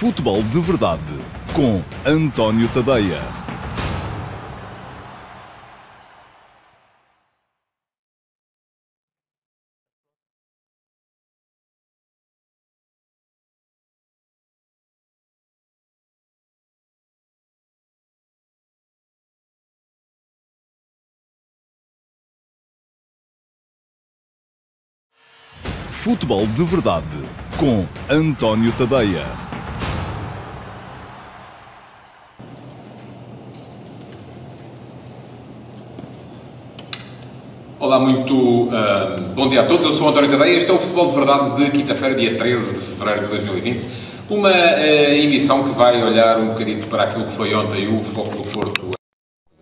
Futebol de Verdade com António Tadeia. Futebol de Verdade com António Tadeia. Olá, muito uh, bom dia a todos. Eu sou o António Tadeia. Este é o Futebol de Verdade de quinta-feira, dia 13 de fevereiro de 2020. Uma uh, emissão que vai olhar um bocadinho para aquilo que foi ontem o Futebol do Porto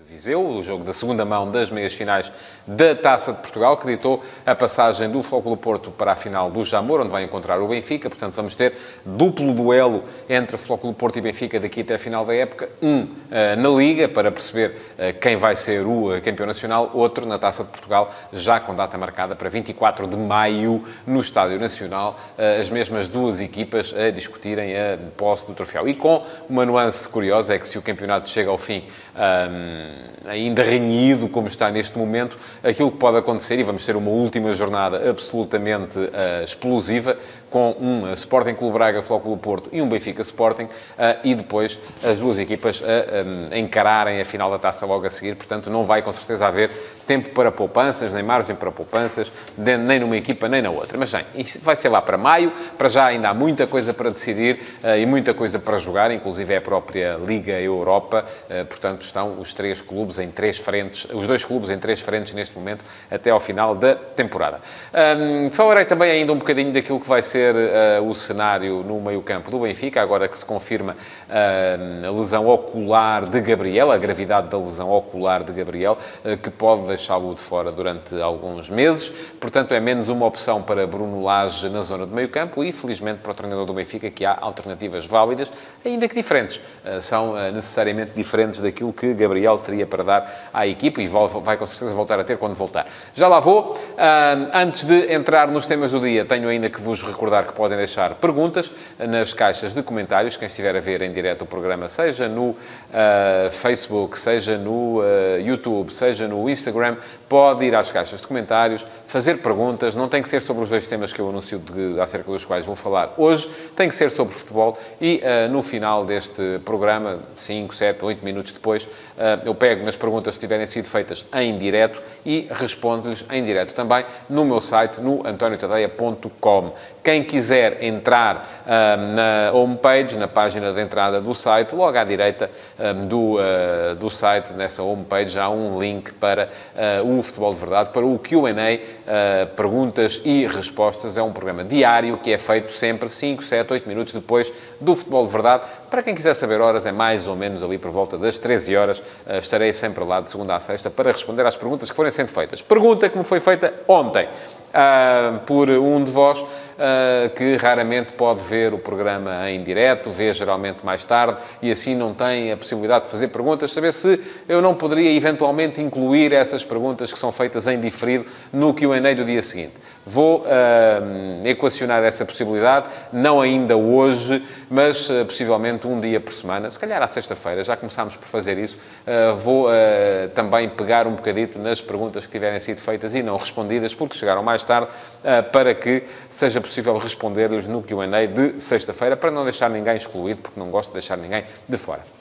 Viseu, o jogo da segunda mão das meias finais da Taça de Portugal, que ditou a passagem do Clube Porto para a final do Jamor, onde vai encontrar o Benfica. Portanto, vamos ter duplo duelo entre Clube Porto e Benfica daqui até a final da época. Um uh, na Liga, para perceber uh, quem vai ser o uh, campeão nacional. Outro na Taça de Portugal, já com data marcada para 24 de maio no Estádio Nacional. as mesmas duas equipas a discutirem a posse do troféu. E com uma nuance curiosa, é que se o campeonato chega ao fim um, ainda renhido, como está neste momento, aquilo que pode acontecer, e vamos ter uma última jornada absolutamente uh, explosiva, com um Sporting Clube Braga, Flóculo Porto e um Benfica Sporting, uh, e depois as duas equipas a, encararem a final da taça logo a seguir. Portanto, não vai com certeza haver tempo para poupanças, nem margem para poupanças, nem numa equipa nem na outra. Mas bem, isso vai ser lá para maio, para já ainda há muita coisa para decidir uh, e muita coisa para jogar, inclusive é a própria Liga Europa, uh, portanto estão os três clubes em três frentes, os dois clubes em três frentes neste momento, até ao final da temporada. Falarei também ainda um bocadinho daquilo que vai ser uh, o cenário no meio-campo do Benfica, agora que se confirma a lesão ocular de Gabriel, a gravidade da lesão ocular de Gabriel, que pode deixá-lo de fora durante alguns meses. Portanto, é menos uma opção para Bruno Lage na zona do meio campo e, felizmente, para o treinador do Benfica, que há alternativas válidas, ainda que diferentes. São necessariamente diferentes daquilo que Gabriel teria para dar à equipa e vai com certeza voltar a ter quando voltar. Já lá vou. Antes de entrar nos temas do dia, tenho ainda que vos recordar que podem deixar perguntas nas caixas de comentários. Quem estiver a ver em direto o programa, seja no uh, Facebook, seja no uh, YouTube, seja no Instagram, pode ir às caixas de comentários, fazer perguntas, não tem que ser sobre os dois temas que eu anuncio de, acerca dos quais vou falar hoje, tem que ser sobre futebol e uh, no final deste programa, 5, 7, 8 minutos depois, uh, eu pego nas perguntas que tiverem sido feitas em direto e respondo-lhes em direto também no meu site, no antoniotadeia.com. Quem quiser entrar uh, na homepage, na página de entrada do site, logo à direita do, do site, nessa homepage, há um link para o Futebol de Verdade, para o Q&A, uh, perguntas e respostas. É um programa diário que é feito sempre 5, 7, 8 minutos depois do Futebol de Verdade. Para quem quiser saber horas, é mais ou menos ali por volta das 13 horas. Uh, estarei sempre lá de segunda a sexta para responder às perguntas que forem sendo feitas. Pergunta que me foi feita ontem uh, por um de vós uh, que raramente pode ver o programa em direto, vê geralmente mais tarde e assim não tem a possibilidade de fazer perguntas, saber se eu não poderia eventualmente incluir essas perguntas que são feitas em diferido no Q&A do dia seguinte. Vou uh, equacionar essa possibilidade, não ainda hoje, mas uh, possivelmente um dia por semana, se calhar à sexta-feira, já começámos por fazer isso. Uh, vou também pegar um bocadito nas perguntas que tiverem sido feitas e não respondidas, porque chegaram mais tarde, para que seja possível responder-lhes no Q&A de sexta-feira, para não deixar ninguém excluído, porque não gosto de deixar ninguém de fora.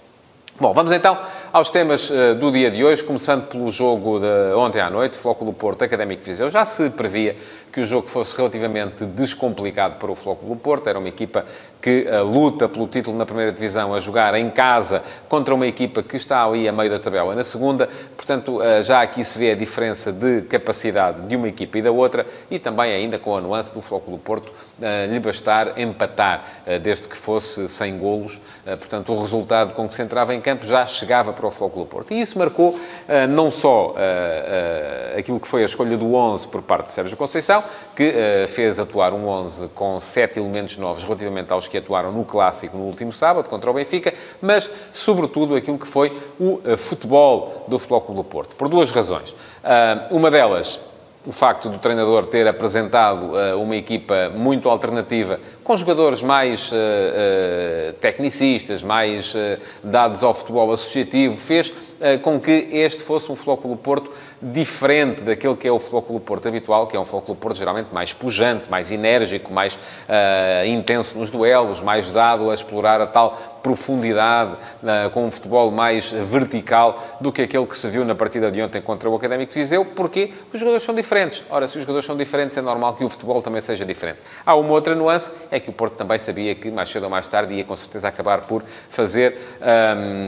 Bom, vamos então aos temas uh, do dia de hoje, começando pelo jogo de ontem à noite, Flóculo Porto Académico de Viseu. Já se previa que o jogo fosse relativamente descomplicado para o Flóculo Porto. Era uma equipa que uh, luta pelo título na primeira divisão a jogar em casa contra uma equipa que está ali a meio da tabela na segunda. Portanto, uh, já aqui se vê a diferença de capacidade de uma equipa e da outra e também ainda com a nuance do Flóculo Porto lhe bastar empatar, desde que fosse sem golos. portanto, o resultado com que se entrava em campo já chegava para o Flóculo Porto. E isso marcou não só aquilo que foi a escolha do 11 por parte de Sérgio Conceição, que fez atuar um 11 com sete elementos novos relativamente aos que atuaram no Clássico no último sábado contra o Benfica, mas, sobretudo, aquilo que foi o futebol do Futebol do Porto, por duas razões. Uma delas o facto do treinador ter apresentado uh, uma equipa muito alternativa, com jogadores mais uh, uh, tecnicistas, mais dados ao futebol associativo, fez com que este fosse um Clube Porto diferente daquele que é o Clube Porto habitual, que é um Clube Porto geralmente mais pujante, mais enérgico, mais intenso nos duelos, mais dado a explorar a tal profundidade, com um futebol mais vertical do que aquele que se viu na partida de ontem contra o Académico de Viseu, porque os jogadores são diferentes. Ora, se os jogadores são diferentes, é normal que o futebol também seja diferente. Há uma outra nuance, é que o Porto também sabia que mais cedo ou mais tarde ia com certeza acabar por fazer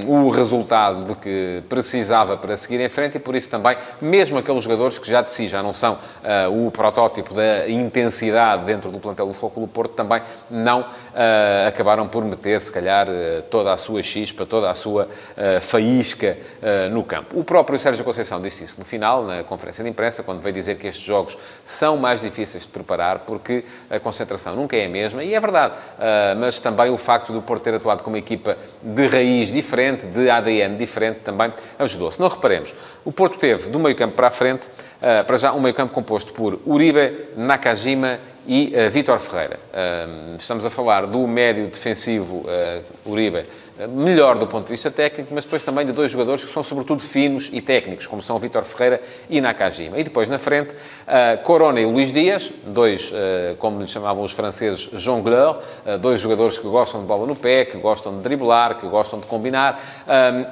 um, o resultado de que precisava para seguir em frente e por isso também mesmo aqueles jogadores que já de si já não são uh, o protótipo da intensidade dentro do plantel do Futebol do Porto, também não uh, acabaram por meter, se calhar, toda a sua chispa, toda a sua faísca no campo. O próprio Sérgio Conceição disse isso no final, na conferência de imprensa, quando veio dizer que estes jogos são mais difíceis de preparar porque a concentração nunca é a mesma, e é verdade, mas também o facto do Porto ter atuado com uma equipa de raiz diferente, de ADN diferente, também ajudou. Se não reparemos, o Porto teve, do meio campo para a frente, para já um meio campo composto por Uribe, Nakajima e uh, Vítor Ferreira. Uh, estamos a falar do médio defensivo Uribe, melhor do ponto de vista técnico, mas depois também de dois jogadores que são sobretudo finos e técnicos, como são Vítor Ferreira e Nakajima. E depois na frente, Corona e Luís Dias, dois, como lhe chamavam os franceses, jongleurs, dois jogadores que gostam de bola no pé, que gostam de driblar, que gostam de combinar,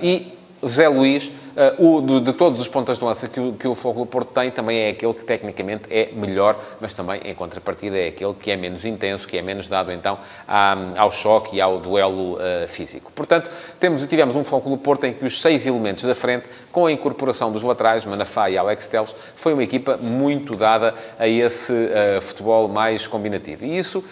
e Zé Luís, Uh, o, de, de, todos os pontas de lança que o, que o Fogo do Porto tem, também é aquele que tecnicamente é melhor, mas também, em contrapartida, é aquele que é menos intenso, que é menos dado, então, à, ao choque e ao duelo uh, físico. Portanto, temos, tivemos um Fogo do Porto em que os seis elementos da frente, com a incorporação dos laterais, Manafá e Alex Teles, foi uma equipa muito dada a esse uh, futebol mais combinativo. E isso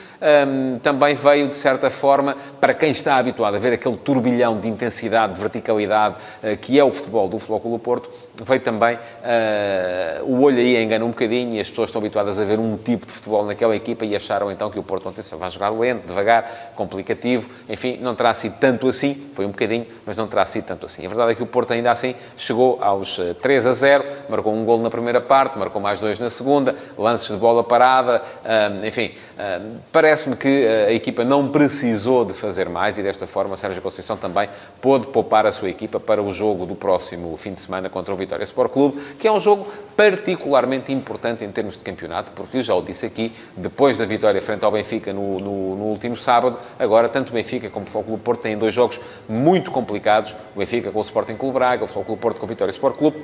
um, também veio, de certa forma, para quem está habituado a ver aquele turbilhão de intensidade, de verticalidade, que é o futebol do do do Porto, veio também uh, o olho aí engana um bocadinho e as pessoas estão habituadas a ver um tipo de futebol naquela equipa e acharam então que o Porto ontem vai jogar lento, devagar, complicativo, enfim, não terá sido tanto assim, foi um bocadinho, mas não terá sido tanto assim. A verdade é que o Porto ainda assim chegou aos 3 eh, a 0, marcou um gol na primeira parte, marcou mais dois na segunda, lances de bola parada, uh, enfim, uh, parece-me que a equipa não precisou de fazer mais e desta forma Sérgio Conceição também pôde poupar a sua equipa para o jogo do próximo fim de semana contra o Vitória Sport Clube, que é um jogo particularmente importante em termos de campeonato, porque eu já o disse aqui, depois da vitória frente ao Benfica no, no, no último sábado, agora tanto o Benfica como o Futebol Clube Porto têm dois jogos muito complicados, o Benfica com o Sporting Clube Braga, o Futebol Clube Porto com o Vitória Sport Clube,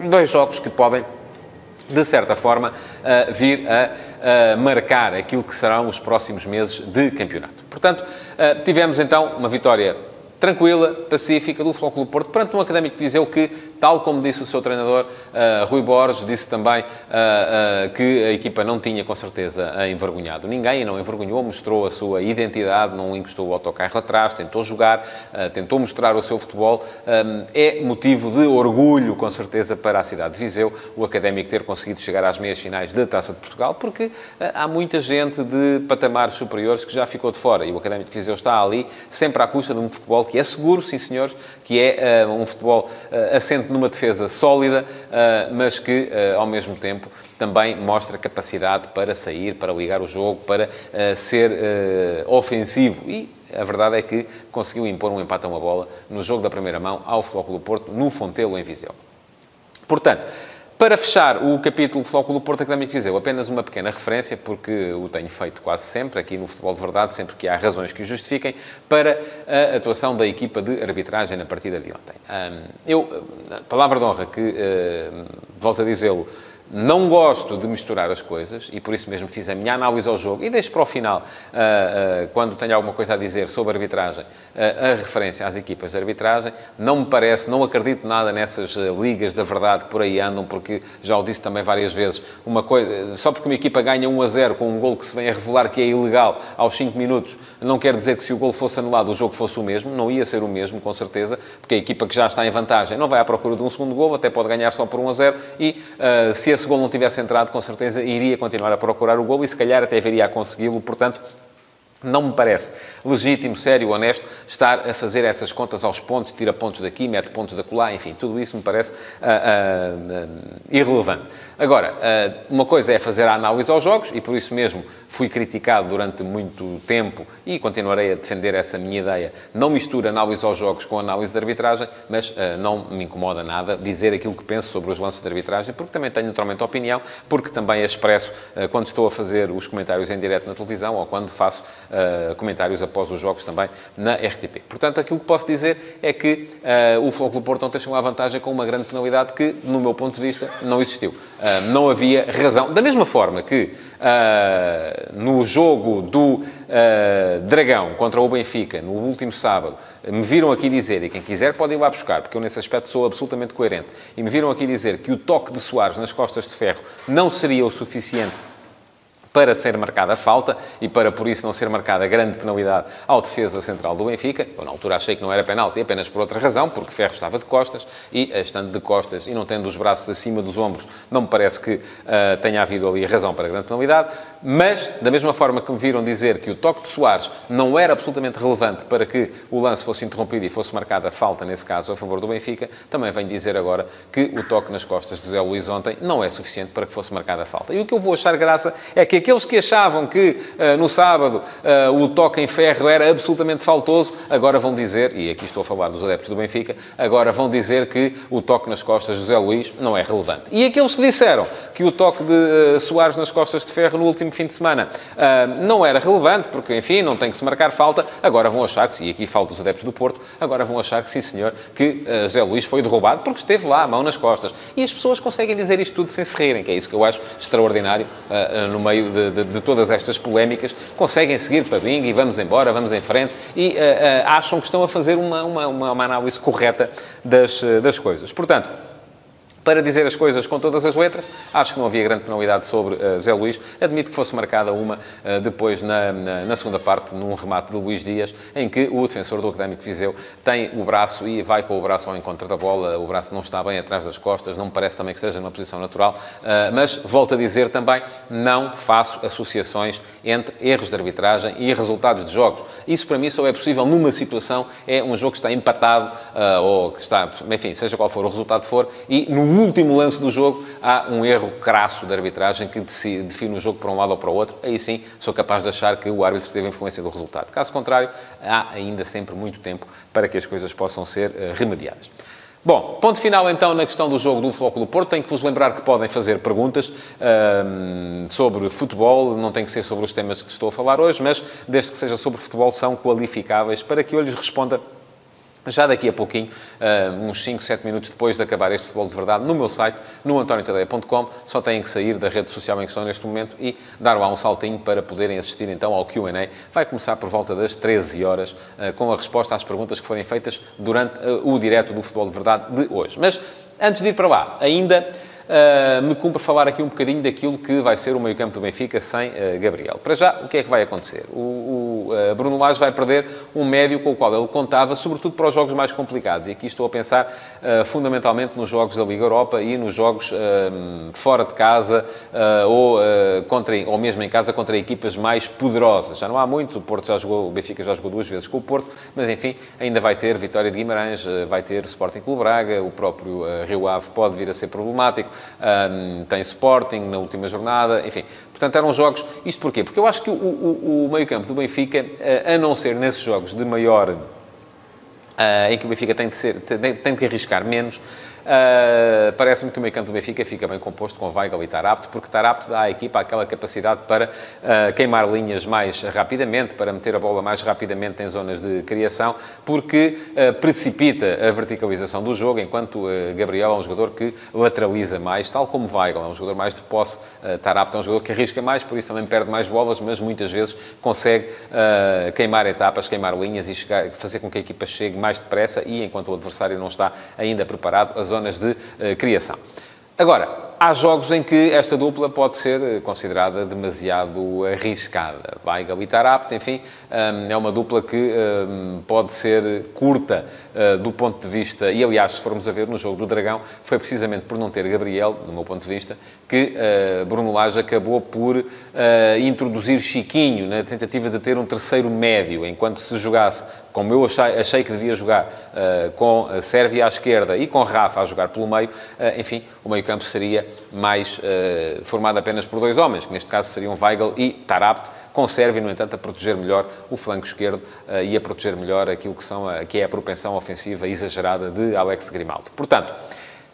dois jogos que podem de certa forma, uh, vir a uh, marcar aquilo que serão os próximos meses de campeonato. Portanto, uh, tivemos então uma vitória tranquila, pacífica do Futebol Clube Porto, perante um Académico de Viseu que tal como disse o seu treinador, uh, Rui Borges, disse também uh, uh, que a equipa não tinha, com certeza, envergonhado ninguém, não envergonhou, mostrou a sua identidade, não encostou o autocarro atrás, tentou jogar, tentou mostrar o seu futebol. Um, é motivo de orgulho, com certeza, para a cidade de Viseu, o Académico ter conseguido chegar às meias finais da Taça de Portugal, porque há muita gente de patamares superiores que já ficou de fora, e o Académico de Viseu está ali, sempre à custa de um futebol que é seguro, sim senhores, que é um futebol assente numa defesa sólida, uh, mas que, uh, ao mesmo tempo, também mostra capacidade para sair, para ligar o jogo, para uh, ser ofensivo. E a verdade é que conseguiu impor um empate a uma bola no jogo da primeira mão ao Futebol do Porto, no Fontelo, em Viseu. Portanto, para fechar o capítulo do Porto Académico Viseu, apenas uma pequena referência, porque o tenho feito quase sempre, aqui no Futebol de Verdade, sempre que há razões que o justifiquem, para a atuação da equipa de arbitragem na partida de ontem. Eu, palavra de honra que, volto a dizê-lo, não gosto de misturar as coisas e por isso mesmo fiz a minha análise ao jogo e deixo para o final, uh, uh, quando tenho alguma coisa a dizer sobre arbitragem, uh, a referência às equipas de arbitragem. Não me parece, não acredito nada nessas ligas da verdade que por aí andam, porque já o disse também várias vezes, uma coisa, só porque uma equipa ganha 1 a 0 com um gol que se vem a revelar que é ilegal aos 5 minutos, não quer dizer que se o gol fosse anulado o jogo fosse o mesmo, não ia ser o mesmo, com certeza, porque a equipa que já está em vantagem não vai à procura de um segundo gol, até pode ganhar só por 1 a 0 e se esse gol não tivesse entrado, com certeza iria continuar a procurar o gol e se calhar até viria a consegui-lo. Portanto, não me parece legítimo, sério, honesto, estar a fazer essas contas aos pontos, tira pontos daqui, mete pontos da colar, enfim, tudo isso me parece uh, uh, irrelevante. Agora, uma coisa é fazer a análise aos jogos, e por isso mesmo fui criticado durante muito tempo e continuarei a defender essa minha ideia. Não mistura análise aos jogos com análise de arbitragem, mas não me incomoda nada dizer aquilo que penso sobre os lances de arbitragem, porque também tenho naturalmente opinião, porque também expresso quando estou a fazer os comentários em direto na televisão ou quando faço uh, comentários após os jogos também na RTP. Portanto, aquilo que posso dizer é que o Futebol Porto ontem chegou à vantagem com uma grande penalidade que, no meu ponto de vista, não existiu. não havia razão. Da mesma forma que uh, no jogo do uh, Dragão contra o Benfica, no último sábado, me viram aqui dizer, e quem quiser pode ir lá buscar, porque eu nesse aspecto sou absolutamente coerente, e me viram aqui dizer que o toque de Soares nas costas de ferro não seria o suficiente para ser marcada a falta e para, por isso, não ser marcada grande penalidade ao defesa central do Benfica. Eu, na altura, achei que não era penalti, apenas por outra razão, porque Ferro estava de costas e, eh, estando de costas e não tendo os braços acima dos ombros, não me parece que uh, tenha havido ali razão para grande penalidade. Mas, da mesma forma que me viram dizer que o toque de Soares não era absolutamente relevante para que o lance fosse interrompido e fosse marcada a falta, nesse caso, a favor do Benfica, também venho dizer agora que o toque nas costas de José Luís ontem não é suficiente para que fosse marcada a falta. E o que eu vou achar graça é que aqueles que achavam que uh, no sábado uh, o toque em ferro era absolutamente faltoso, agora vão dizer, e aqui estou a falar dos adeptos do Benfica, agora vão dizer que o toque nas costas de José Luís não é relevante. E aqueles que disseram que o toque de uh, Soares nas costas de ferro no último fim de semana não era relevante, porque, enfim, não tem que se marcar falta, agora vão achar que, e aqui falo dos adeptos do Porto, agora vão achar que sim, senhor, que José Luís foi derrubado porque esteve lá, a mão nas costas. E as pessoas conseguem dizer isto tudo sem se rirem, que é isso que eu acho extraordinário no meio de, de, de todas estas polémicas, conseguem seguir para bingo e vamos embora, vamos em frente e uh, uh, acham que estão a fazer uma, uma, uma análise correta das, das coisas. Portanto, para dizer as coisas com todas as letras, acho que não havia grande penalidade sobre uh, Zé Luís. Admito que fosse marcada uma uh, depois na, na, na, segunda parte, num remate de Luís Dias, em que o defensor do Académico Viseu tem o braço e vai com o braço ao encontro da bola. O braço não está bem atrás das costas, não me parece também que esteja numa posição natural. Uh, mas, volto a dizer também, não faço associações entre erros de arbitragem e resultados de jogos. Isso, para mim, só é possível numa situação, é um jogo que está empatado, ou que está, enfim, seja qual for o resultado for, e no último lance do jogo, há um erro crasso de arbitragem que define o jogo para um lado ou para o outro. Aí sim, sou capaz de achar que o árbitro teve influência do resultado. Caso contrário, há ainda sempre muito tempo para que as coisas possam ser uh, remediadas. Bom, ponto final então na questão do jogo do Futebol Clube Porto. Tenho que vos lembrar que podem fazer perguntas ehm, sobre futebol, não tem que ser sobre os temas que estou a falar hoje, mas desde que seja sobre futebol, são qualificáveis para que eu lhes responda já daqui a pouquinho, uh, uns 5, 7 minutos depois de acabar este futebol de verdade, no meu site, no antoniotadeia.com, só têm que sair da rede social em que estão neste momento e dar lá um saltinho para poderem assistir então ao Q&A. Vai começar por volta das 13 horas, uh, com a resposta às perguntas que forem feitas durante uh, o direto do futebol de verdade de hoje. Mas, antes de ir para lá, ainda uh, me cumpre falar aqui um bocadinho daquilo que vai ser o meio-campo do Benfica sem uh, Gabriel. Para já, o que é que vai acontecer? O, o uh, Bruno Lage vai perder um médio com o qual ele contava, sobretudo para os jogos mais complicados. E aqui estou a pensar fundamentalmente nos jogos da Liga Europa e nos jogos fora de casa ou, contra, ou mesmo em casa contra equipas mais poderosas. Já não há muito, o Porto já jogou, o Benfica já jogou duas vezes com o Porto, mas enfim, ainda vai ter Vitória de Guimarães, vai ter Sporting Clube Braga, o próprio Rio Ave pode vir a ser problemático um, tem Sporting na última jornada, enfim. Portanto, eram jogos... Isto porquê? Porque eu acho que o, o, o meio-campo do Benfica, a não ser nesses jogos de maior... Uh, em que o Benfica tem de, ser, tem, tem de arriscar menos, Uh, Parece-me que o meio campo do Benfica fica bem composto com Weigl e Tarapto, porque Tarapto dá à equipa aquela capacidade para uh, queimar linhas mais rapidamente, para meter a bola mais rapidamente em zonas de criação, porque uh, precipita a verticalização do jogo, enquanto Gabriel é um jogador que lateraliza mais, tal como Weigl, é um jogador mais de posse, Tarapto é um jogador que arrisca mais, por isso também perde mais bolas, mas muitas vezes consegue queimar etapas, queimar linhas e chegar, fazer com que a equipa chegue mais depressa e, enquanto o adversário não está ainda preparado, a zona zonas de uh, criação. Agora, há jogos em que esta dupla pode ser considerada demasiado arriscada. Weigl e Tarapte, enfim, é uma dupla que pode ser curta eh, do ponto de vista, e aliás, se formos a ver no jogo do Dragão, foi precisamente por não ter Gabriel, do meu ponto de vista, que uh, Bruno Lage acabou por uh, introduzir Chiquinho na tentativa de ter um terceiro médio, enquanto se jogasse, como eu achei, achei que devia jogar, uh, com a Sérvia à esquerda e com Rafa a jogar pelo meio, enfim, o meio-campo seria mais formado apenas por dois homens, que neste caso seriam Weigl e Tarapte, com Sérvia, no entanto, a proteger melhor o flanco esquerdo e a proteger melhor aquilo que, são, que é a propensão ofensiva exagerada de Alex Grimaldo. Portanto,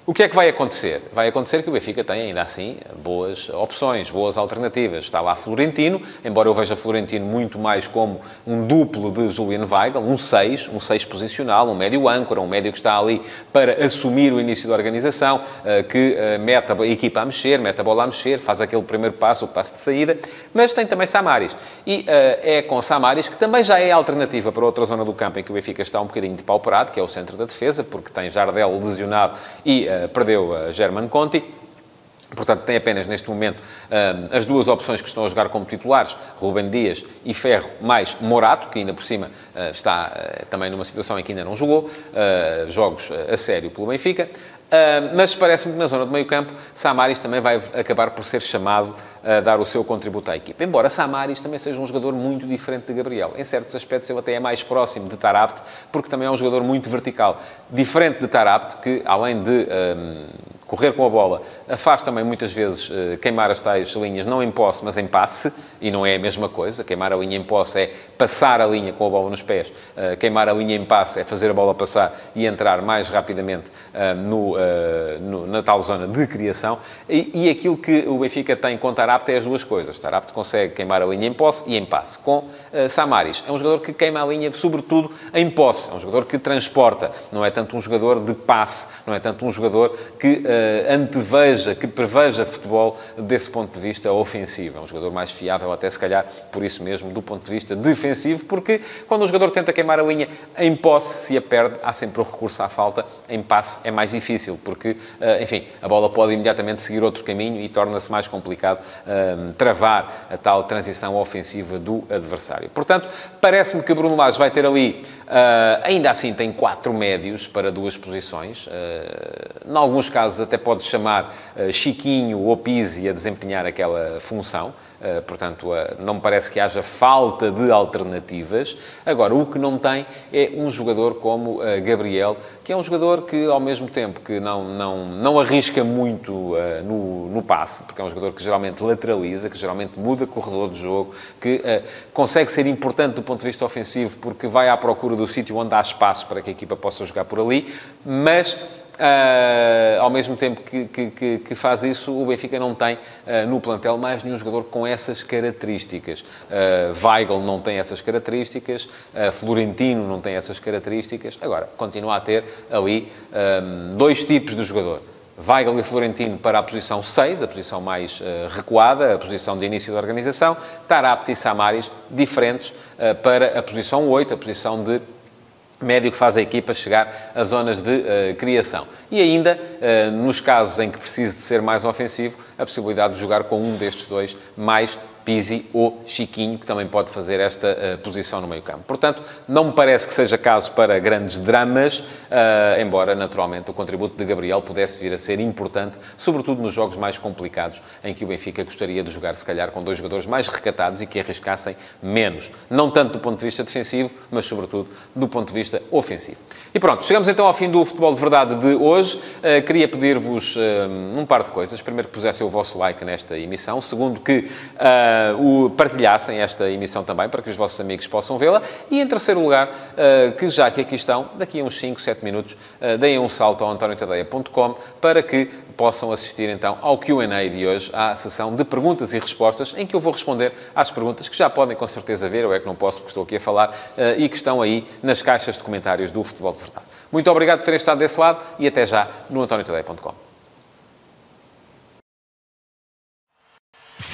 o que é que vai acontecer? Vai acontecer que o Benfica tem, ainda assim, boas opções, boas alternativas. Está lá Florentino, embora eu veja Florentino muito mais como um duplo de Julian Weigl, um 6, um 6 posicional, um médio âncora, um médio que está ali para assumir o início da organização, eh, que eh, mete a equipa a mexer, mete a bola a mexer, faz aquele primeiro passo, o passo de saída, mas tem também Samaris. E é com Samaris que também já é alternativa para outra zona do campo em que o Benfica está um bocadinho depauperado, que é o centro da defesa, porque tem Jardel lesionado e eh, perdeu a German Conti. Portanto, tem apenas neste momento eh, as duas opções que estão a jogar como titulares, Rubem Dias e Ferro, mais Morato, que ainda por cima eh, está também numa situação em que ainda não jogou jogos a sério pelo Benfica. Mas parece-me que na zona do meio campo, Samaris também vai acabar por ser chamado a dar o seu contributo à equipa. Embora Samaris também seja um jogador muito diferente de Gabriel. Em certos aspectos ele até é mais próximo de Tarapte, porque também é um jogador muito vertical. Diferente de Tarapte, que além de um, correr com a bola, faz também muitas vezes uh, queimar as tais linhas, não em posse, mas em passe, e não é a mesma coisa. Queimar a linha em posse é passar a linha com a bola nos pés. Uh, queimar a linha em passe é fazer a bola passar e entrar mais rapidamente uh, no, no, na tal zona de criação. E, e aquilo que o Benfica tem com Tarapte é as duas coisas. Tarapte consegue queimar a linha em posse e em passe. Com Samaris, é um jogador que queima a linha, sobretudo, em posse. É um jogador que transporta. Não é tanto um jogador de passe. Não é tanto um jogador que anteveja, que preveja futebol desse ponto de vista ofensivo. É um jogador mais fiável, até se calhar, por isso mesmo, do ponto de vista defensivo, porque quando o jogador tenta queimar a linha em posse, se a perde, há sempre o recurso à falta. Em passe é mais difícil, porque, uh, enfim, a bola pode imediatamente seguir outro caminho e torna-se mais complicado um, travar a tal transição ofensiva do adversário. Portanto, parece-me que Bruno Lage vai ter ali, uh, ainda assim tem quatro médios para duas posições. Uh, em alguns casos até pode chamar uh, Chiquinho ou Pizzi a desempenhar aquela função. Eh, portanto, eh, não me parece que haja falta de alternativas. Agora, o que não tem é um jogador como eh, Gabriel, que é um jogador que, ao mesmo tempo que não, não, não arrisca muito no, no passe, porque é um jogador que geralmente lateraliza, que geralmente muda corredor de jogo, que consegue ser importante do ponto de vista ofensivo, porque vai à procura do sítio onde há espaço para que a equipa possa jogar por ali, mas Uh, ao mesmo tempo que, que, que, faz isso, o Benfica não tem uh, no plantel mais nenhum jogador com essas características. Uh, Weigl não tem essas características, uh, Florentino não tem essas características. Agora, continua a ter ali um, dois tipos de jogador. Weigl e Florentino para a posição 6, a posição mais recuada, a posição de início da organização. Tarapte e Samaris, diferentes, para a posição 8, a posição de médio que faz a equipa chegar a zonas de uh, criação. E ainda, uh, nos casos em que precise de ser mais ofensivo, a possibilidade de jogar com um destes dois mais Pizzi ou Chiquinho, que também pode fazer esta uh, posição no meio-campo. Portanto, não me parece que seja caso para grandes dramas, uh, embora, naturalmente, o contributo de Gabriel pudesse vir a ser importante, sobretudo nos jogos mais complicados, em que o Benfica gostaria de jogar, se calhar, com dois jogadores mais recatados e que arriscassem menos. Não tanto do ponto de vista defensivo, mas, sobretudo, do ponto de vista ofensivo. E pronto, chegamos então ao fim do Futebol de Verdade de hoje. Uh, queria pedir-vos um par de coisas. Primeiro, que pusessem o vosso like nesta emissão. Segundo, que uh, o, partilhassem esta emissão também, para que os vossos amigos possam vê-la. E, em terceiro lugar, uh, que já que aqui estão, daqui a uns 5, 7 minutos, uh, deem um salto ao antoniotadeia.com para que possam assistir então ao Q&A de hoje, à sessão de perguntas e respostas, em que eu vou responder às perguntas que já podem com certeza ver, ou é que não posso porque estou aqui a falar, e que estão aí nas caixas de comentários do Futebol de Verdade. Muito obrigado por terem estado desse lado e até já no antoniotadeia.com.